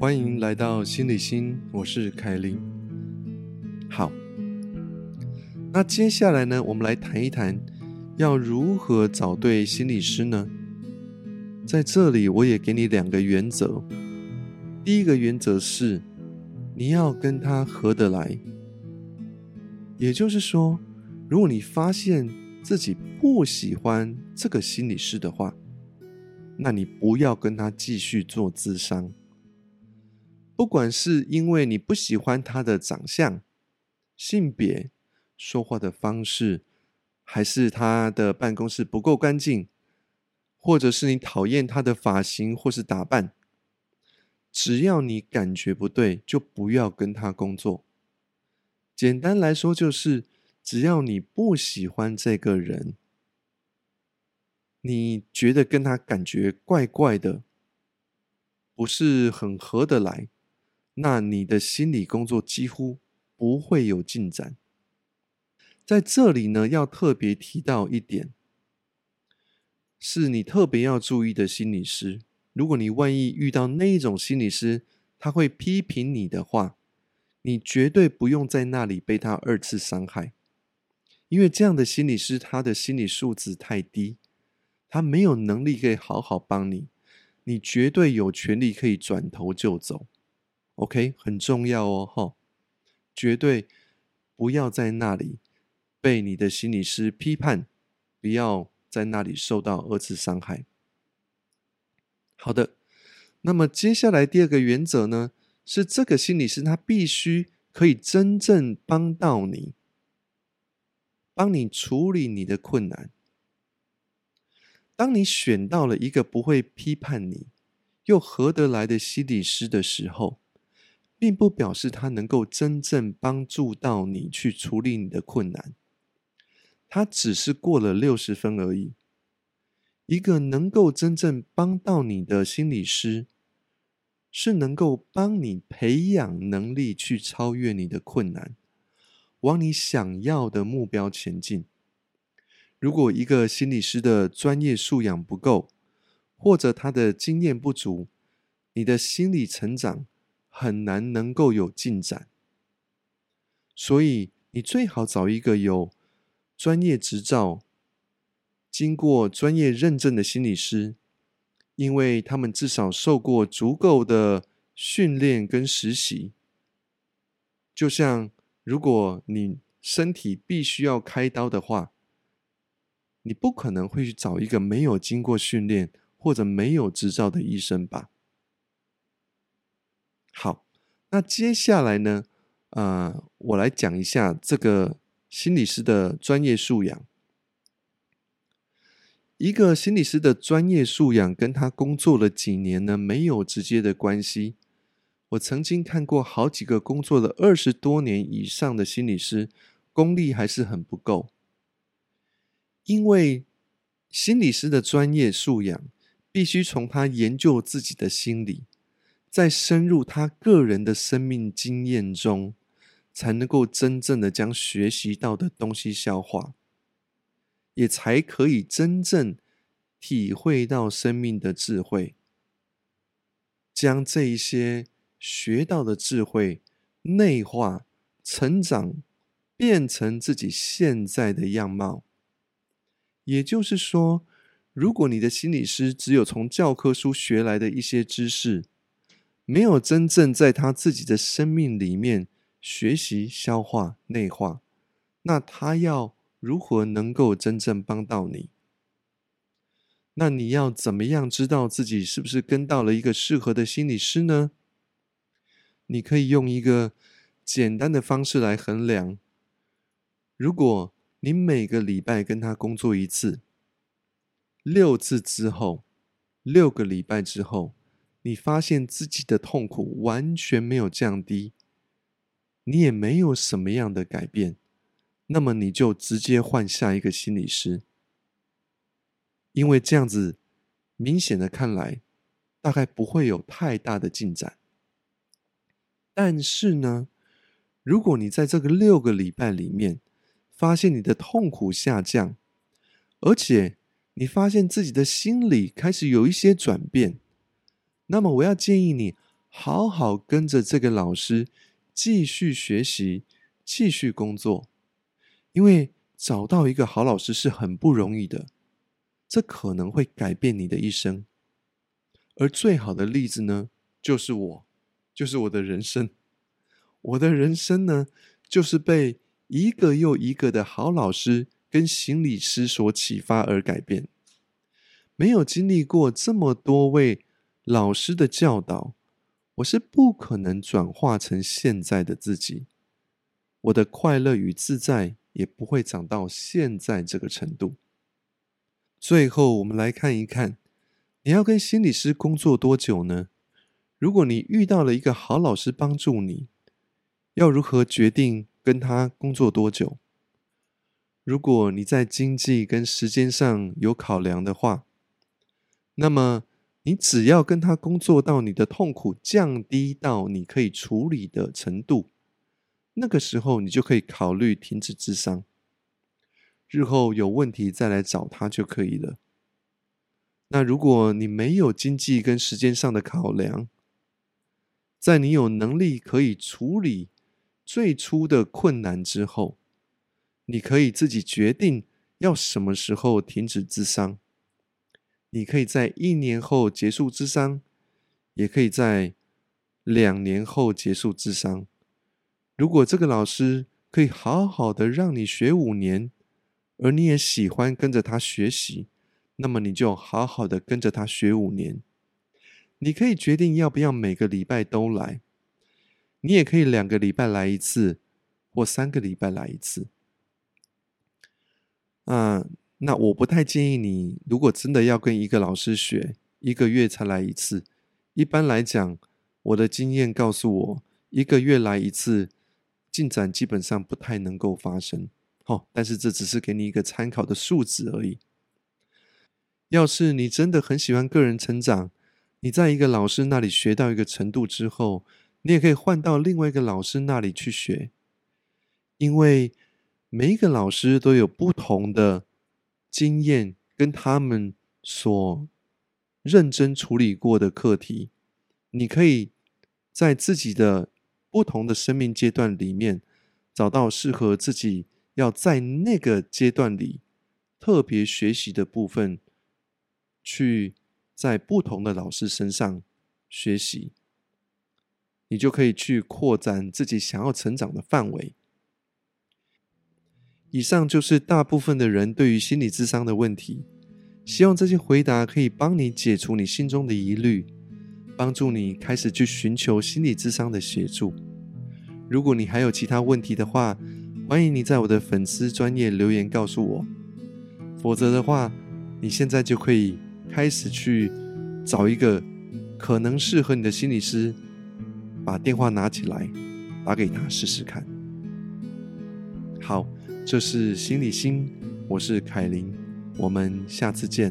欢迎来到心理心，我是凯琳。好，那接下来呢，我们来谈一谈要如何找对心理师呢？在这里，我也给你两个原则。第一个原则是，你要跟他合得来。也就是说，如果你发现自己不喜欢这个心理师的话，那你不要跟他继续做咨商。不管是因为你不喜欢他的长相、性别、说话的方式，还是他的办公室不够干净，或者是你讨厌他的发型或是打扮，只要你感觉不对，就不要跟他工作。简单来说，就是只要你不喜欢这个人。你觉得跟他感觉怪怪的，不是很合得来，那你的心理工作几乎不会有进展。在这里呢，要特别提到一点，是你特别要注意的心理师。如果你万一遇到那一种心理师，他会批评你的话，你绝对不用在那里被他二次伤害，因为这样的心理师，他的心理素质太低。他没有能力可以好好帮你，你绝对有权利可以转头就走。OK，很重要哦，哈，绝对不要在那里被你的心理师批判，不要在那里受到二次伤害。好的，那么接下来第二个原则呢，是这个心理师他必须可以真正帮到你，帮你处理你的困难。当你选到了一个不会批判你又合得来的心理师的时候，并不表示他能够真正帮助到你去处理你的困难，他只是过了六十分而已。一个能够真正帮到你的心理师，是能够帮你培养能力去超越你的困难，往你想要的目标前进。如果一个心理师的专业素养不够，或者他的经验不足，你的心理成长很难能够有进展。所以，你最好找一个有专业执照、经过专业认证的心理师，因为他们至少受过足够的训练跟实习。就像如果你身体必须要开刀的话，你不可能会去找一个没有经过训练或者没有执照的医生吧？好，那接下来呢？呃，我来讲一下这个心理师的专业素养。一个心理师的专业素养跟他工作了几年呢，没有直接的关系。我曾经看过好几个工作了二十多年以上的心理师，功力还是很不够。因为心理师的专业素养，必须从他研究自己的心理，在深入他个人的生命经验中，才能够真正的将学习到的东西消化，也才可以真正体会到生命的智慧，将这一些学到的智慧内化、成长，变成自己现在的样貌。也就是说，如果你的心理师只有从教科书学来的一些知识，没有真正在他自己的生命里面学习、消化、内化，那他要如何能够真正帮到你？那你要怎么样知道自己是不是跟到了一个适合的心理师呢？你可以用一个简单的方式来衡量，如果。你每个礼拜跟他工作一次，六次之后，六个礼拜之后，你发现自己的痛苦完全没有降低，你也没有什么样的改变，那么你就直接换下一个心理师，因为这样子明显的看来，大概不会有太大的进展。但是呢，如果你在这个六个礼拜里面，发现你的痛苦下降，而且你发现自己的心理开始有一些转变，那么我要建议你好好跟着这个老师继续学习、继续工作，因为找到一个好老师是很不容易的，这可能会改变你的一生。而最好的例子呢，就是我，就是我的人生。我的人生呢，就是被一个又一个的好老师跟心理师所启发而改变。没有经历过这么多位老师的教导，我是不可能转化成现在的自己。我的快乐与自在也不会长到现在这个程度。最后，我们来看一看，你要跟心理师工作多久呢？如果你遇到了一个好老师帮助你，要如何决定跟他工作多久？如果你在经济跟时间上有考量的话，那么，你只要跟他工作到你的痛苦降低到你可以处理的程度，那个时候你就可以考虑停止智商。日后有问题再来找他就可以了。那如果你没有经济跟时间上的考量，在你有能力可以处理最初的困难之后，你可以自己决定要什么时候停止智商。你可以在一年后结束智商，也可以在两年后结束智商。如果这个老师可以好好的让你学五年，而你也喜欢跟着他学习，那么你就好好的跟着他学五年。你可以决定要不要每个礼拜都来，你也可以两个礼拜来一次，或三个礼拜来一次。啊。那我不太建议你，如果真的要跟一个老师学，一个月才来一次。一般来讲，我的经验告诉我，一个月来一次，进展基本上不太能够发生。哦，但是这只是给你一个参考的数字而已。要是你真的很喜欢个人成长，你在一个老师那里学到一个程度之后，你也可以换到另外一个老师那里去学，因为每一个老师都有不同的。经验跟他们所认真处理过的课题，你可以在自己的不同的生命阶段里面找到适合自己要在那个阶段里特别学习的部分，去在不同的老师身上学习，你就可以去扩展自己想要成长的范围。以上就是大部分的人对于心理智商的问题，希望这些回答可以帮你解除你心中的疑虑，帮助你开始去寻求心理智商的协助。如果你还有其他问题的话，欢迎你在我的粉丝专业留言告诉我。否则的话，你现在就可以开始去找一个可能适合你的心理师，把电话拿起来，打给他试试看。好。这是心理心，我是凯琳，我们下次见。